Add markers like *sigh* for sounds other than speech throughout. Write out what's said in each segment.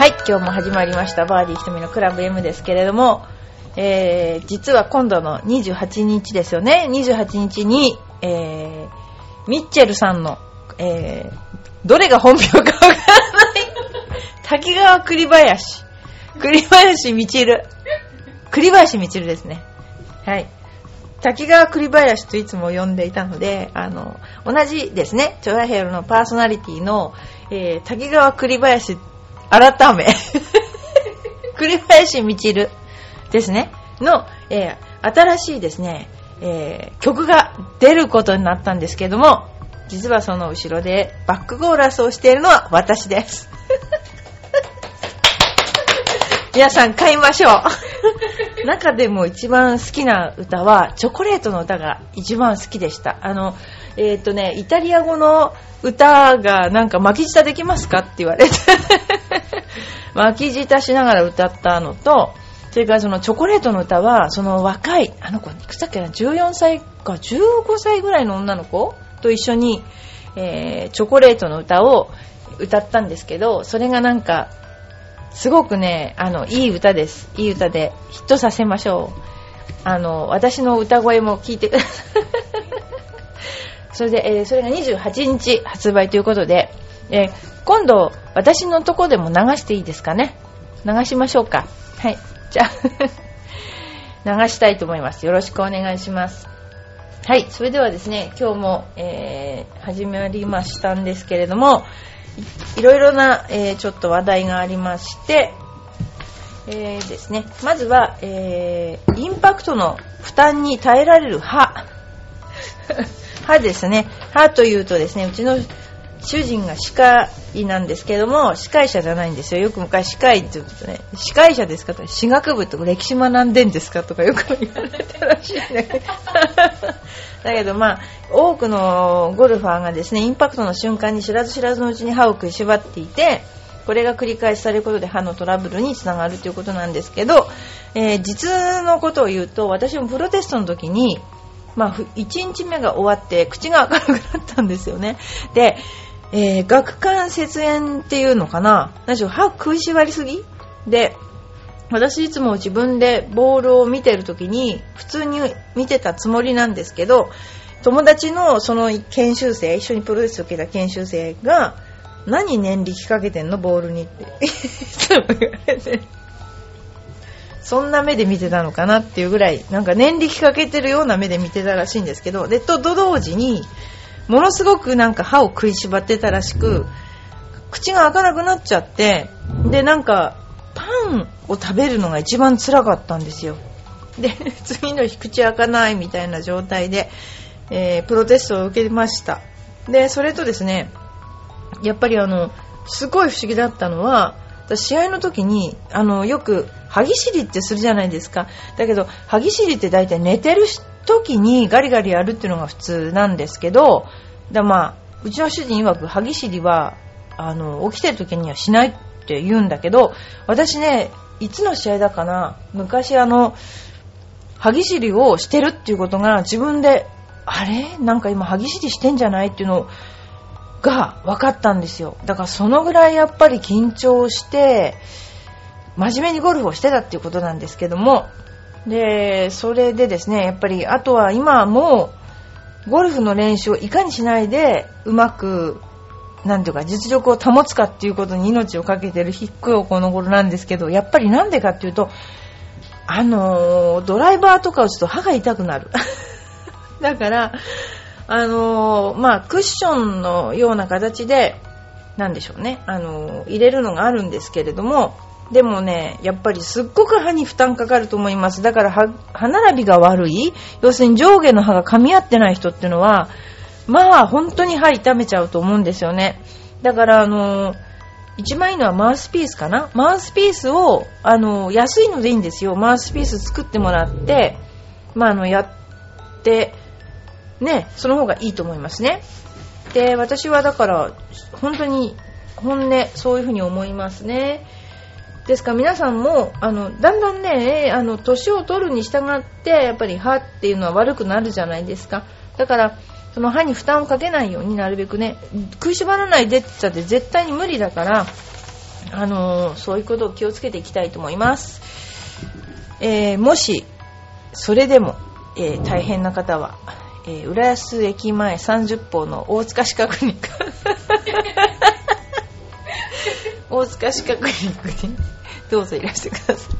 はい、今日も始まりましたバーディーひとみのクラブ M ですけれども、えー、実は今度の28日ですよね。28日に、えー、ミッチェルさんの、えー、どれが本名かわからない。滝川栗林。栗林みちる。栗林みちるですね。はい。滝川栗林といつも呼んでいたので、あの、同じですね、チョラヘルのパーソナリティの、えー、滝川栗林改め、栗林みちるですね、の、えー、新しいですね、えー、曲が出ることになったんですけども、実はその後ろでバックコーラスをしているのは私です。*laughs* 皆さん買いましょう。*laughs* 中でも一番好きな歌は、チョコレートの歌が一番好きでした。あの、えっ、とね、イタリア語の歌がなんか巻き舌できますかって言われて *laughs* 巻き舌しながら歌ったのと、それからそのチョコレートの歌は、その若い、あの子、いくつだっけな、14歳か15歳ぐらいの女の子と一緒に、えー、チョコレートの歌を歌ったんですけど、それがなんか、すごくね、あの、いい歌です。いい歌で、ヒットさせましょう。あの、私の歌声も聞いてください。*laughs* それで、えー、それが28日発売ということで、えー、今度、私のとこでも流していいですかね？流しましょうか。はい。じゃあ *laughs* 流したいと思います。よろしくお願いします。はい。それではですね、今日も、えー、始まりましたんですけれども、いろいろな、えー、ちょっと話題がありまして、えー、ですね、まずは、えー、インパクトの負担に耐えられる歯。歯ですね。歯というとですね、うちの主人が歯科医なんですけども、司会者じゃないんですよ。よく昔司会って言うとね、司会者ですかとか、歯学部とか歴史学んでんですかとかよく言われたらしいね。だけど *laughs* まあ、多くのゴルファーがですね、インパクトの瞬間に知らず知らずのうちに歯を食いしばっていて、これが繰り返しされることで歯のトラブルにつながるということなんですけど、えー、実のことを言うと、私もプロテストの時に、まあ、1日目が終わって口が開かなくなったんですよね。で、えー、顎関節炎っていうのかな？何しろ歯食いしばりすぎ？で、私いつも自分でボールを見てる時に普通に見てたつもりなんですけど、友達のその研修生、一緒にプロレスを受けた研修生が、何念力かけてんのボールにっ *laughs* て。そんな目で見てたのかなっていうぐらい、なんか念力かけてるような目で見てたらしいんですけど、で、と同時に、ものすごくなんか歯を食いしばってたらしく、口が開かなくなっちゃって、で、なんか、パンを食べるのが一番辛かったんですよ。で、*laughs* 次の日口開かないみたいな状態で、えー、プロテストを受けました。で、それとですね、やっぱりあの、すごい不思議だったのは、試合の時に、あの、よく、歯ぎしりってするじゃないですか。だけど、歯ぎしりって大体寝てる時にガリガリやるっていうのが普通なんですけど、だまあ、うちの主人曰く歯ぎしりは、あの、起きてる時にはしないって言うんだけど、私ね、いつの試合だかな、昔あの、歯ぎしりをしてるっていうことが自分で、あれ？なんか今歯ぎしりしてんじゃないっていうのが分かったんですよ。だからそのぐらいやっぱり緊張して、真面目にゴルフをしてたっていうことなんですけども、で、それでですね、やっぱり、あとは今もう、ゴルフの練習をいかにしないで、うまく、なんていうか、実力を保つかっていうことに命をかけてる低いこの頃なんですけど、やっぱりなんでかっていうと、あのー、ドライバーとか打つと歯が痛くなる。*laughs* だから、あのー、まあ、クッションのような形で、なんでしょうね、あのー、入れるのがあるんですけれども、でもね、やっぱりすっごく歯に負担かかると思います。だから歯並びが悪い、要するに上下の歯が噛み合ってない人っていうのは、まあ本当に歯痛めちゃうと思うんですよね。だからあの一番いいのはマウスピースかなマウスピースを、あの安いのでいいんですよ。マウスピース作ってもらって、まああの、やって、ね、その方がいいと思いますね。で、私はだから、本当に、本音、そういうふうに思いますね。ですから皆さんもあのだんだんねあの年を取るに従ってやっぱり歯っていうのは悪くなるじゃないですかだからその歯に負担をかけないようになるべくね食いしばらないでって言ったって絶対に無理だからあのーそういうことを気をつけていきたいと思います。えーもし、それでも、えー大変な方は、え浦安駅前30歩の大塚歯科クリニック。*laughs* 大塚歯科クリニックにどうぞいらしてください。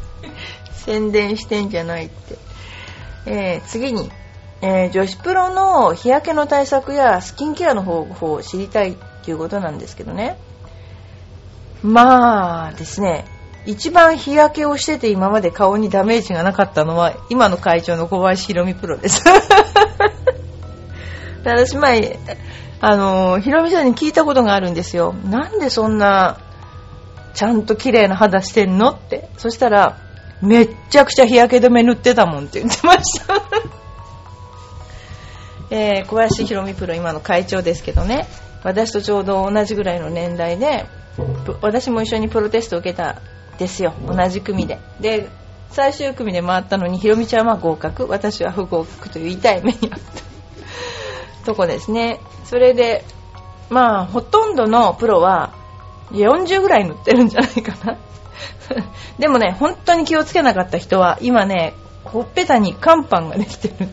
宣伝してんじゃないって。えー次に、えー女子プロの日焼けの対策やスキンケアの方法を知りたいっていうことなんですけどね。まあですね、一番日焼けをしてて今まで顔にダメージがなかったのは今の会長の小林ひろみプロです。*laughs* 私前、あの、ひろみさんに聞いたことがあるんですよ。なんでそんな、ちゃんと綺麗な肌してんの？って。そしたら、めっちゃくちゃ日焼け止め塗ってたもんって言ってました。*laughs* えー小林ひろみプロ今の会長ですけどね。私とちょうど同じぐらいの年代で私も一緒にプロテスト受けたですよ。同じ組で。で最終組で回ったのにひろみちゃんは合格。私は不合格という痛い目にあった。*laughs* とこですね。それでまあほとんどのプロは40ぐらい塗ってるんじゃないかな。*laughs* でもね本当に気をつけなかった人は今ねほっぺたに乾パンができてる。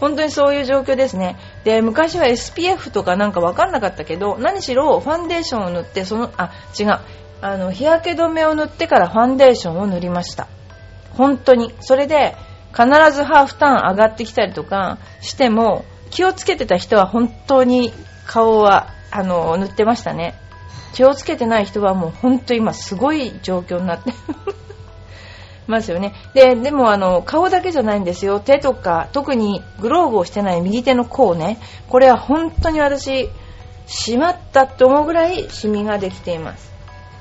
本当にそういう状況ですね。で昔は SPF とかなんか分かんなかったけど何しろファンデーションを塗ってそのあ違う。あの日焼け止めを塗ってからファンデーションを塗りました。本当に。それで必ずハーフターン上がってきたりとかしても気をつけてた人は本当に顔はあの塗ってましたね。気をつけてない人はもう本当今すごい状況になって *laughs* ますよね。で、でもあの、顔だけじゃないんですよ。手とか、特にグローブをしてない右手の甲ね。これは本当に私、しまったって思うぐらいシミができています。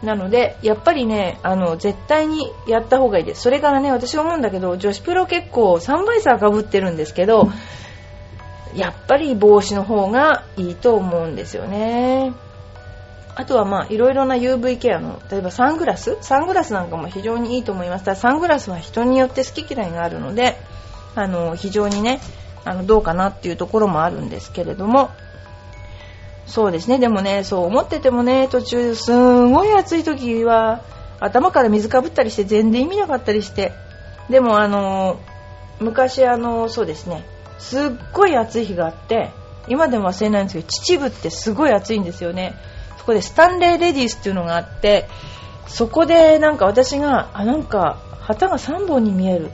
なので、やっぱりね、あの、絶対にやった方がいいです。それからね、私思うんだけど、女子プロ結構サンバイザーかぶってるんですけど、やっぱり帽子の方がいいと思うんですよね。あとはまあいろいろな UV ケアの例えばサングラス？サングラスなんかも非常にいいと思います。ただサングラスは人によって好き嫌いがあるのであの非常にねあのどうかなっていうところもあるんですけれども。そうですね。でもねそう思っててもね途中すんごい暑い時は頭から水かぶったりして全然意味なかったりして。でもあの昔あのそうですね。すっごい暑い日があって今でも忘れないんですけど秩父ってすごい暑いんですよね。そこでスタンレーレディースっていうのがあってそこでなんか私があなんか旗が3本に見える。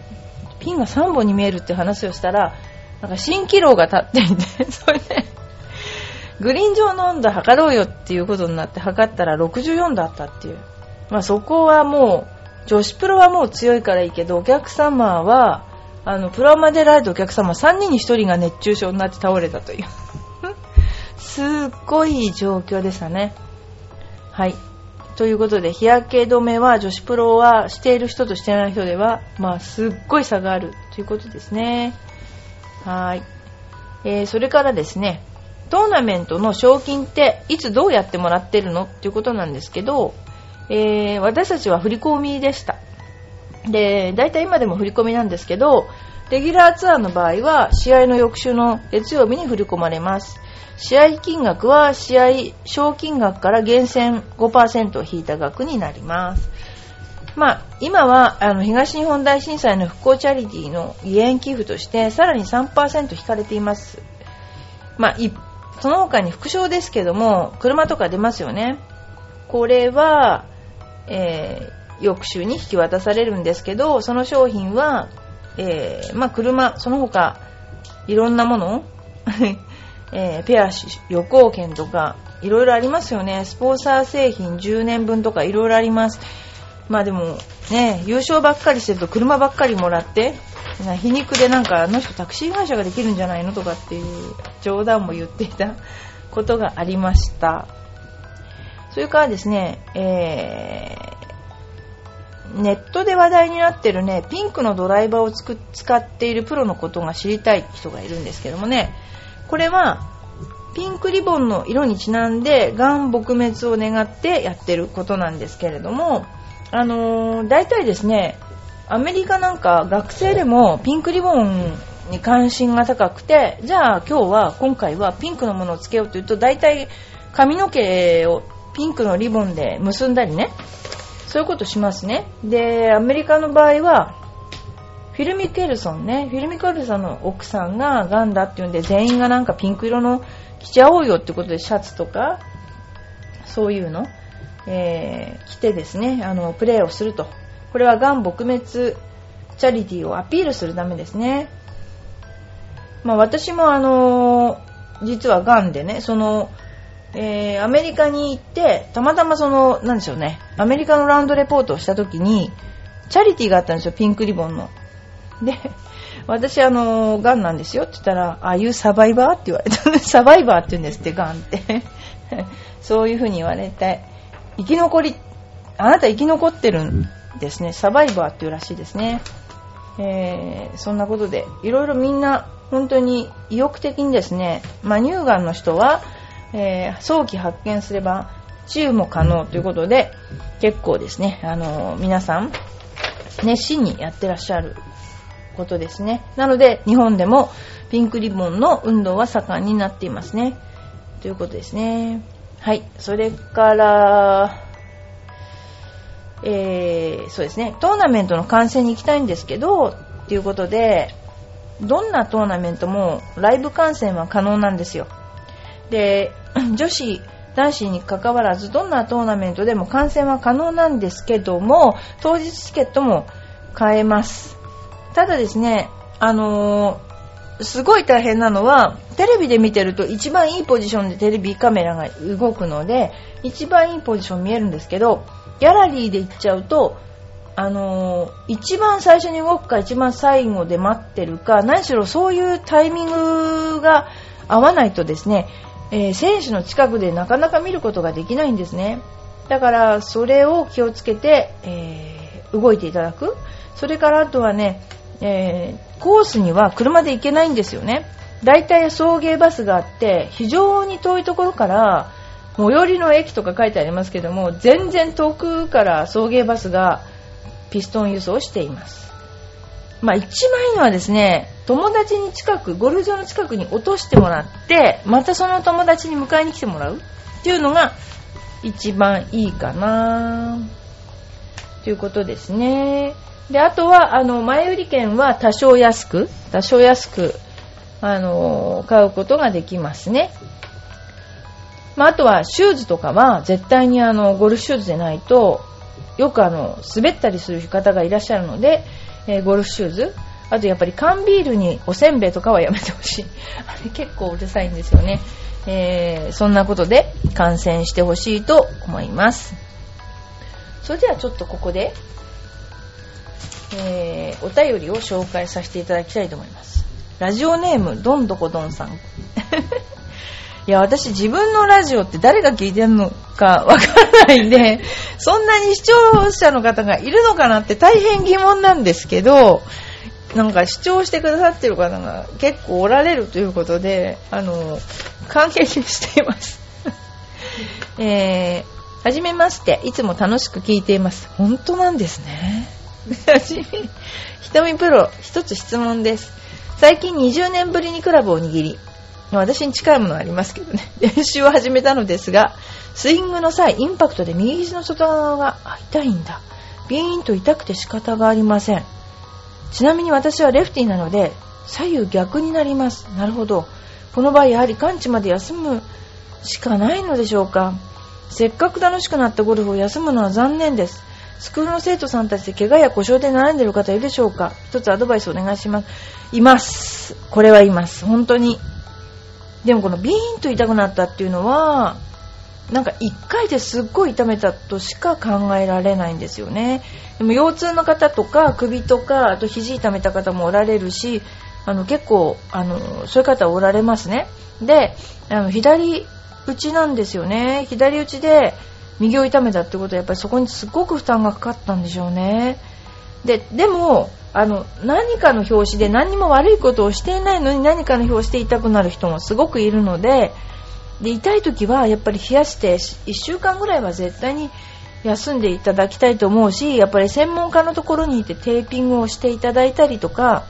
ピンが3本に見えるって話をしたらなんか蜃気楼が立っていて *laughs* それでグリーン上の温度測ろうよっていうことになって測ったら64度あったっていう。まあそこはもう女子プロはもう強いからいいけどお客様はあのプロアマでられたお客様3人に1人が熱中症になって倒れたという。すっごい状況でしたね。はい。ということで、日焼け止めは女子プロはしている人としてない人では、まあ、すっごい差があるということですね。はい。えー、それからですね、トーナメントの賞金っていつどうやってもらってるのっていうことなんですけど、えー、私たちは振り込みでした。で、大体今でも振り込みなんですけど、レギュラーツアーの場合は試合の翌週の月曜日に振り込まれます。試合金額は試合賞金額から厳選5%を引いた額になります。まあ、今はあの東日本大震災の復興チャリティーの義援寄付としてさらに3%引かれています。まあ、その他に副賞ですけども車とか出ますよね。これは、えー翌週に引き渡されるんですけどその商品は、えーまあ、車その他いろんなもの *laughs* えーペア旅行券とかいろいろありますよね。スポンサー製品10年分とかいろいろあります。まあでもね優勝ばっかりしてると車ばっかりもらってな皮肉でなんかあの人タクシー会社ができるんじゃないのとかっていう冗談も言っていたことがありました。それからですね、えーネットで話題になってるね、ピンクのドライバーをつく使っているプロのことが知りたい人がいるんですけどもね、これはピンクリボンの色にちなんで、がん撲滅を願ってやってることなんですけれども、あのー大体ですね、アメリカなんか学生でもピンクリボンに関心が高くて、じゃあ今日は、今回はピンクのものをつけようというと、大体髪の毛をピンクのリボンで結んだりね、そういうことしますね。で、アメリカの場合は、フィルミ・ケルソンね、フィルミ・ケルソンの奥さんがガンだっていうんで、全員がなんかピンク色の着ちゃおうよってことでシャツとか、そういうの、えー、着てですね、あの、プレーをすると。これはガン撲滅チャリティーをアピールするためですね。まあ私もあのー、実はガンでね、その、えー、アメリカに行って、たまたまその、なんでしょうね、アメリカのラウンドレポートをした時に、チャリティーがあったんですよ、ピンクリボンの。で、私あの、ガンなんですよって言ったら、ああいうサバイバーって言われた。サバイバーって言うんですって、ガンって。*laughs* そういう風に言われて、生き残り、あなた生き残ってるんですね。サバイバーっていうらしいですね。えー、そんなことで、いろいろみんな、本当に意欲的にですね、まあ、乳がんの人は、えー、早期発見すれば治癒も可能ということで、結構ですね、あのー、皆さん、熱心にやってらっしゃることですね。なので、日本でもピンクリボンの運動は盛んになっていますね。ということですね。はい。それから、えー、そうですね。トーナメントの観戦に行きたいんですけど、っていうことで、どんなトーナメントもライブ観戦は可能なんですよ。で、*clears throat* 女子、男子に関わらず、どんなトーナメントでも観戦は可能なんですけども、当日チケットも買えます。ただですね、あのー、すごい大変なのは、テレビで見てると一番いいポジションでテレビカメラが動くので、一番いいポジション見えるんですけど、ギャラリーで行っちゃうと、あのー、一番最初に動くか一番最後で待ってるか、何しろそういうタイミングが合わないとですね、えー、選手の近くでなかなか見ることができないんですね。だから、それを気をつけて、えー、動いていただく。それからあとはね、えー、コースには車で行けないんですよね。だいたい送迎バスがあって、非常に遠いところから、最寄りの駅とか書いてありますけども、全然遠くから送迎バスがピストン輸送しています。まあ一番いいのはですね、友達に近く、ゴルフ場の近くに落としてもらって、またその友達に迎えに来てもらうっていうのが一番いいかなということですね。で、あとは、あの、前売り券は多少安く、多少安く、あの、買うことができますね。まあ、あとは、シューズとかは、絶対にあの、ゴルフシューズでないと、よくあの、滑ったりする方がいらっしゃるので、えー、ゴルフシューズ、あとやっぱり缶ビールにおせんべいとかはやめてほしい。*laughs* あれ結構うるさいんですよね。えー、そんなことで観戦してほしいと思います。それではちょっとここで、えー、お便りを紹介させていただきたいと思います。ラジオネーム、どんどこどんさん。*laughs* いや、私自分のラジオって誰が聞いてるのかわからないんで、そんなに視聴者の方がいるのかなって大変疑問なんですけど、なんか視聴してくださってる方が結構おられるということで、あの、感激しています。*laughs* えー、はじめまして、いつも楽しく聞いています。本当なんですね。はじめ、ひとみプロ、一つ質問です。最近20年ぶりにクラブを握り、私に近いものありますけどね、*laughs* 練習を始めたのですが、スイングの際、インパクトで右肘の外側が痛いんだ。ビーンと痛くて仕方がありません。ちなみに私はレフティーなので、左右逆になります。なるほど。この場合、やはり完治まで休むしかないのでしょうか。せっかく楽しくなったゴルフを休むのは残念です。スクールの生徒さんたちで怪我や故障で悩んでる方いるでしょうか？一つアドバイスお願いします。います。これはいます。本当に。でもこのビーンと痛くなったっていうのは、なんか1回ですっごい痛めたとしか考えられないんですよね。でも腰痛の方とか首とか、あと肘痛めた方もおられるし、あの結構あのそういう方おられますね。で、あの左打ちなんですよね。左打ちで右を痛めたってことはやっぱりそこにすごく負担がかかったんでしょうね。で、でも、あの、何かの拍子で何も悪いことをしていないのに何かの拍子で痛くなる人もすごくいるので、で、痛い時はやっぱり冷やして1週間ぐらいは絶対に休んでいただきたいと思うし、やっぱり専門家のところにいてテーピングをしていただいたりとか、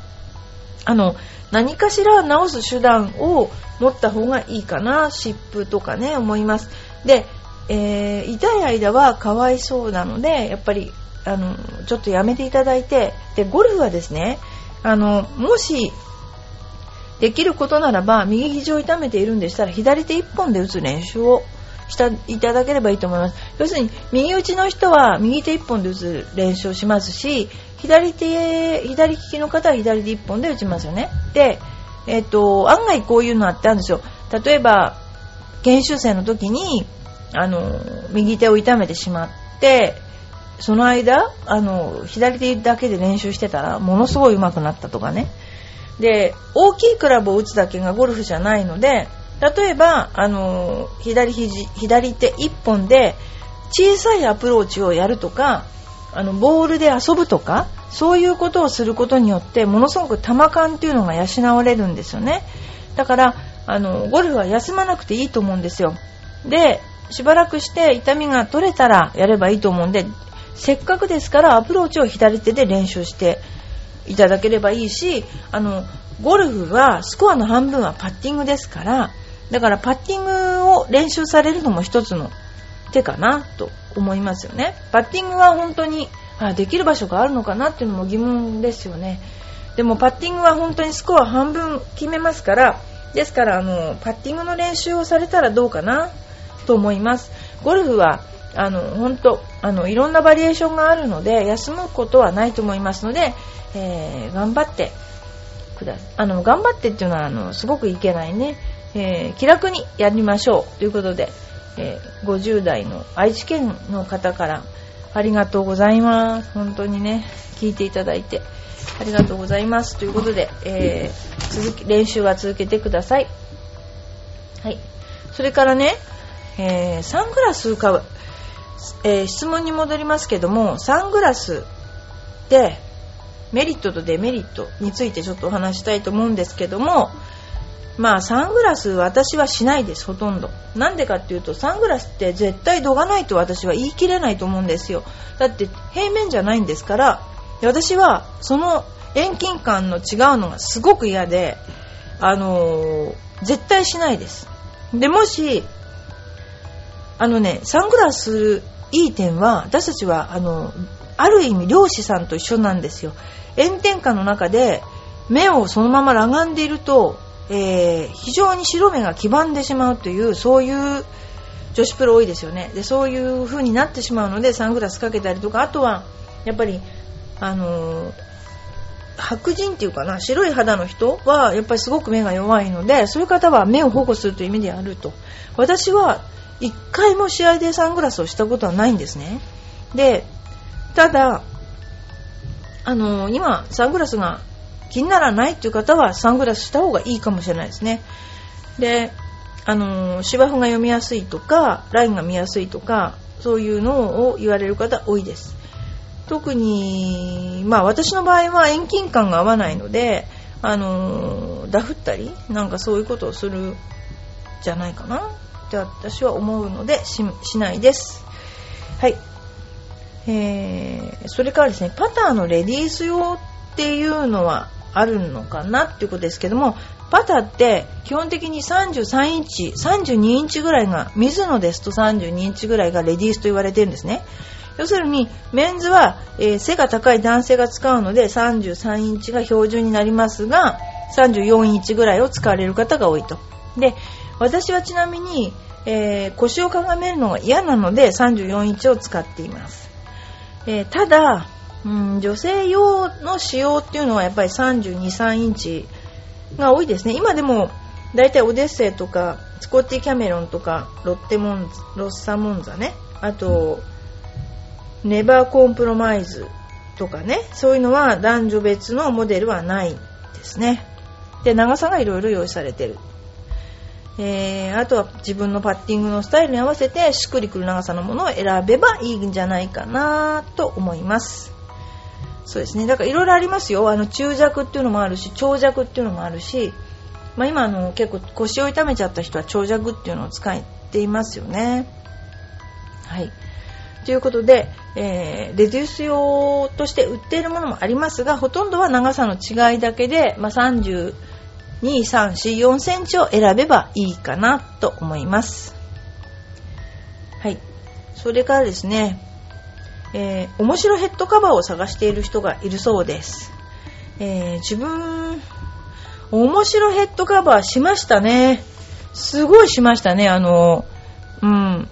あの、何かしら治す手段を持った方がいいかな、湿布とかね、思います。で、えー、痛い間はかわいそうなのでやっぱりあのちょっとやめていただいてでゴルフはですねあのもしできることならば右肘を痛めているんでしたら左手1本で打つ練習をしていただければいいと思います。要するに右打ちの人は右手1本で打つ練習をしますし左手左利きの方は左手1本で打ちますよね。で、えっ、と案外こういうのあってあるんですよ。例えば研修生の時にあの右手を痛めてしまってその間あの左手だけで練習してたらものすごい上手くなったとかね。で大きいクラブを打つだけがゴルフじゃないので例えばあの左肘左手1本で小さいアプローチをやるとかあのボールで遊ぶとかそういうことをすることによってものすごく球感っていうのが養われるんですよね。だからあのゴルフは休まなくていいと思うんですよ。でしばらくして痛みが取れたらやればいいと思うんでせっかくですからアプローチを左手で練習していただければいいしあのゴルフはスコアの半分はパッティングですからだからパッティングを練習されるのも一つの手かなと思いますよね。パッティングは本当にあできる場所があるのかなっていうのも疑問ですよね。でもパッティングは本当にスコア半分決めますからですからあのパッティングの練習をされたらどうかなと思います。ゴルフはあの本当あのいろんなバリエーションがあるので休むことはないと思いますので、えー、頑張ってくだあの頑張ってっていうのはあのすごくいけないね、えー、気楽にやりましょう。ということで、えー、50代の愛知県の方からありがとうございます。本当にね聞いていただいてありがとうございます。ということで、え続き練習は続けてください。はい。それからね、えーサングラス買うえー、質問に戻りますけどもサングラスでメリットとデメリットについてちょっとお話したいと思うんですけどもまあサングラス私はしないですほとんど。なんでかっていうとサングラスって絶対度がないと私は言い切れないと思うんですよ。だって平面じゃないんですから私はその遠近感の違うのがすごく嫌であのー、絶対しないです。でもしあのねサングラスいい点は私たちはあのある意味漁師さんと一緒なんですよ。炎天下の中で目をそのまま裸眼でいると、えー、非常に白目が黄ばんでしまうというそういう女子プロ多いですよね。でそういう風になってしまうのでサングラスかけたりとかあとはやっぱりあのー、白人っていうかな白い肌の人はやっぱりすごく目が弱いのでそういう方は目を保護するという意味であると。私は1回も試合でサングラスをしたことはないんですね。でただあの今サングラスが気にならないっていう方はサングラスした方がいいかもしれないですね。であの芝生が読みやすいとかラインが見やすいとかそういうのを言われる方多いです。特にまあ私の場合は遠近感が合わないのであのダフったりなんかそういうことをするじゃないかな。って私は思うのでしないです。はい。えー、それからですね、パターのレディース用っていうのはあるのかなっていうことですけども、パターって基本的に33インチ、32インチぐらいが、水野ですと32インチぐらいがレディースと言われてるんですね。要するにメンズは、えー、背が高い男性が使うので33インチが標準になりますが34インチぐらいを使われる方が多いとで私はちなみに、えー、腰をかがめるのが嫌なので34インチを使っています、えー、ただ、うん、女性用の使用っていうのはやっぱり32、3インチが多いですね。今でもだいたいオデッセイとかスコッティ・キャメロンとかロッテモンロッサモンザね。あとネバーコンプロマイズとかね。そういうのは男女別のモデルはないですね。で長さがいろいろ用意されてる。えー、あとは自分のパッティングのスタイルに合わせてしっくりくる長さのものを選べばいいんじゃないかなと思います。そうですね。だからいろいろありますよ。あの中弱っていうのもあるし長弱っていうのもあるし、まあ、今あの結構腰を痛めちゃった人は長弱っていうのを使っていますよね。はい。ということで、えー、レデュース用として売っているものもありますがほとんどは長さの違いだけで、まあ、30 2、3、4、4センチを選べばいいかなと思います。はい。それからですね、えー、面白ヘッドカバーを探している人がいるそうです。えー、自分、面白ヘッドカバーしましたね。すごいしましたね。あの、うん。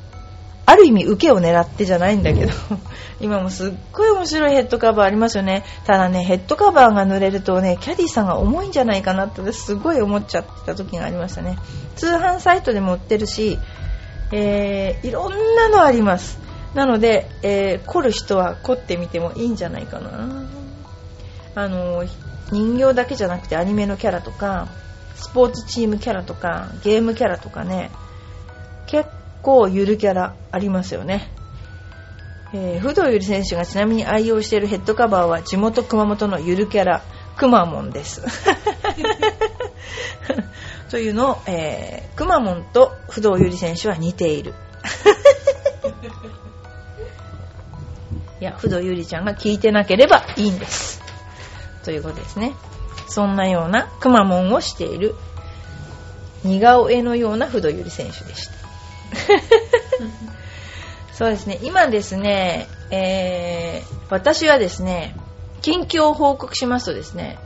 ある意味受けを狙ってじゃないんだけど今もすっごい面白いヘッドカバーありますよね。ただねヘッドカバーが濡れるとねキャディさんが重いんじゃないかなってすごい思っちゃってた時がありましたね。通販サイトでも売ってるし、えー、いろんなのあります。なので、えー、凝る人は凝ってみてもいいんじゃないかな。あの人形だけじゃなくてアニメのキャラとかスポーツチームキャラとかゲームキャラとかね結構ゆるキャラありますよね。えー、不動ゆり選手がちなみに愛用しているヘッドカバーは地元熊本のゆるキャラくまモンです。*laughs* というのを、え、くまモンと不動ゆり選手は似ている。*laughs* いや、不動ゆりちゃんが聞いてなければいいんです。ということですね。そんなようなくまモンをしている似顔絵のような不動ゆり選手でした。*laughs* そうですね、今ですね、えー、私はですね、近況を報告しますとですね、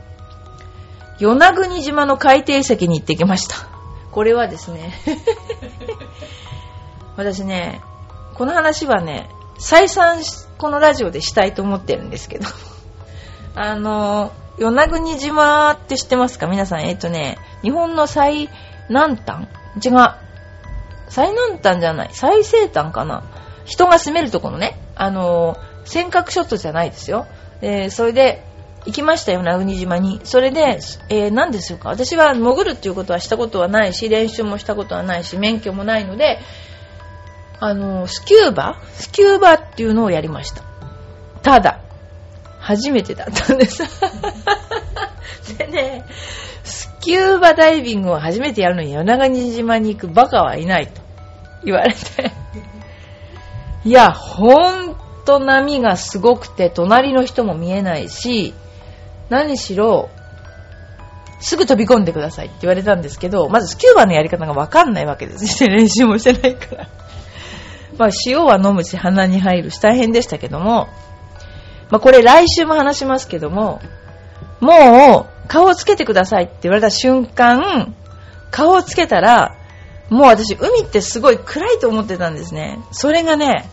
与那国島の海底遺跡に行ってきました。これはですね、*laughs* 私ね、この話はね、再三このラジオでしたいと思ってるんですけど、*laughs* あの、与那国島って知ってますか？皆さん、えっ、とね、日本の最南端？違う。最南端じゃない。最西端かな。人が住めるところね。あのー、尖閣諸島じゃないですよ。えー、それで、行きましたよ、名国島に。それで、えー、何ですよか。私は潜るっていうことはしたことはないし、練習もしたことはないし、免許もないので、あのー、スキューバ？スキューバっていうのをやりました。ただ、初めてだったんです。*laughs* でね、スキューバダイビングを初めてやるのに与那国島に行くバカはいないと。言われて。いや、ほんと波がすごくて、隣の人も見えないし、何しろ、すぐ飛び込んでくださいって言われたんですけど、まずスキューバのやり方がわかんないわけです。*laughs* 練習もしてないから。まあ、塩は飲むし、鼻に入るし、大変でしたけども、まあ、これ来週も話しますけども、もう、顔をつけてくださいって言われた瞬間、顔をつけたら、もう私、海ってすごい暗いと思ってたんですね。それがね、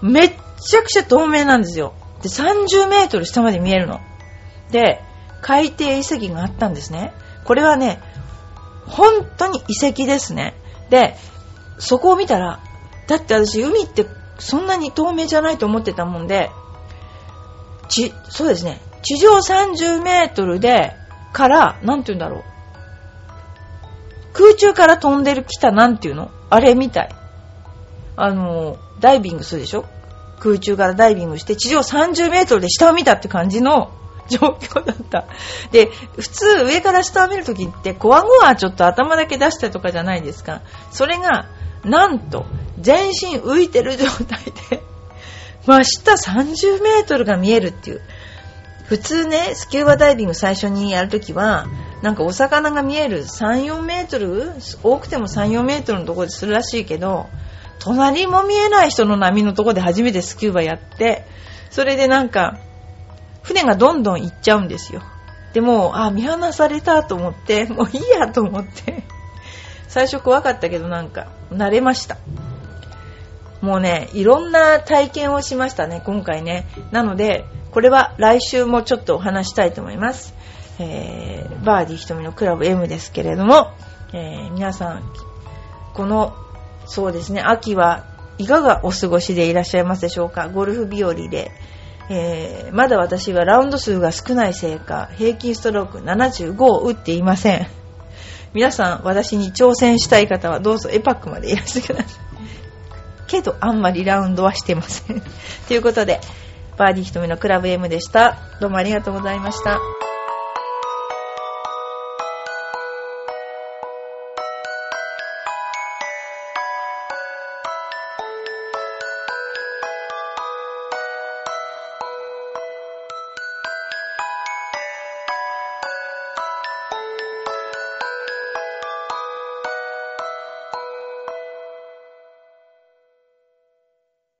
めっちゃくちゃ透明なんですよ。で、30メートル下まで見えるの。で、海底遺跡があったんですね。これはね、本当に遺跡ですね。で、そこを見たら、だって私、海ってそんなに透明じゃないと思ってたもんで、ち、そうですね、地上30メートルで、から、なんて言うんだろう。空中から飛んでる来たなんていうの？あれみたい。あの、ダイビングするでしょ？空中からダイビングして地上30メートルで下を見たって感じの *laughs* 状況だった。で、普通上から下を見るときってコワゴワちょっと頭だけ出したとかじゃないですか。それが、なんと、全身浮いてる状態で、真下30メートルが見えるっていう。普通ね、スキューバダイビング最初にやるときは、なんかお魚が見える3、4メートル多くても3、4メートルのところでするらしいけど、隣も見えない人の波のところで初めてスキューバやって、それでなんか、船がどんどん行っちゃうんですよ。でも、あ、見放されたと思って、もういいやと思って、最初怖かったけどなんか、慣れました。もうね、いろんな体験をしましたね、今回ね。なので、これは来週もちょっとお話したいと思います。えー、バーディー瞳のクラブ M ですけれども、えー、皆さん、この、そうですね、秋はいかがお過ごしでいらっしゃいますでしょうか？ゴルフ日和で、えー、まだ私はラウンド数が少ないせいか、平均ストローク75を打っていません。皆さん、私に挑戦したい方はどうぞエパックまでいらしてください。けど、あんまりラウンドはしてません。ということで、バーディー瞳のクラブ M でした。どうもありがとうございました。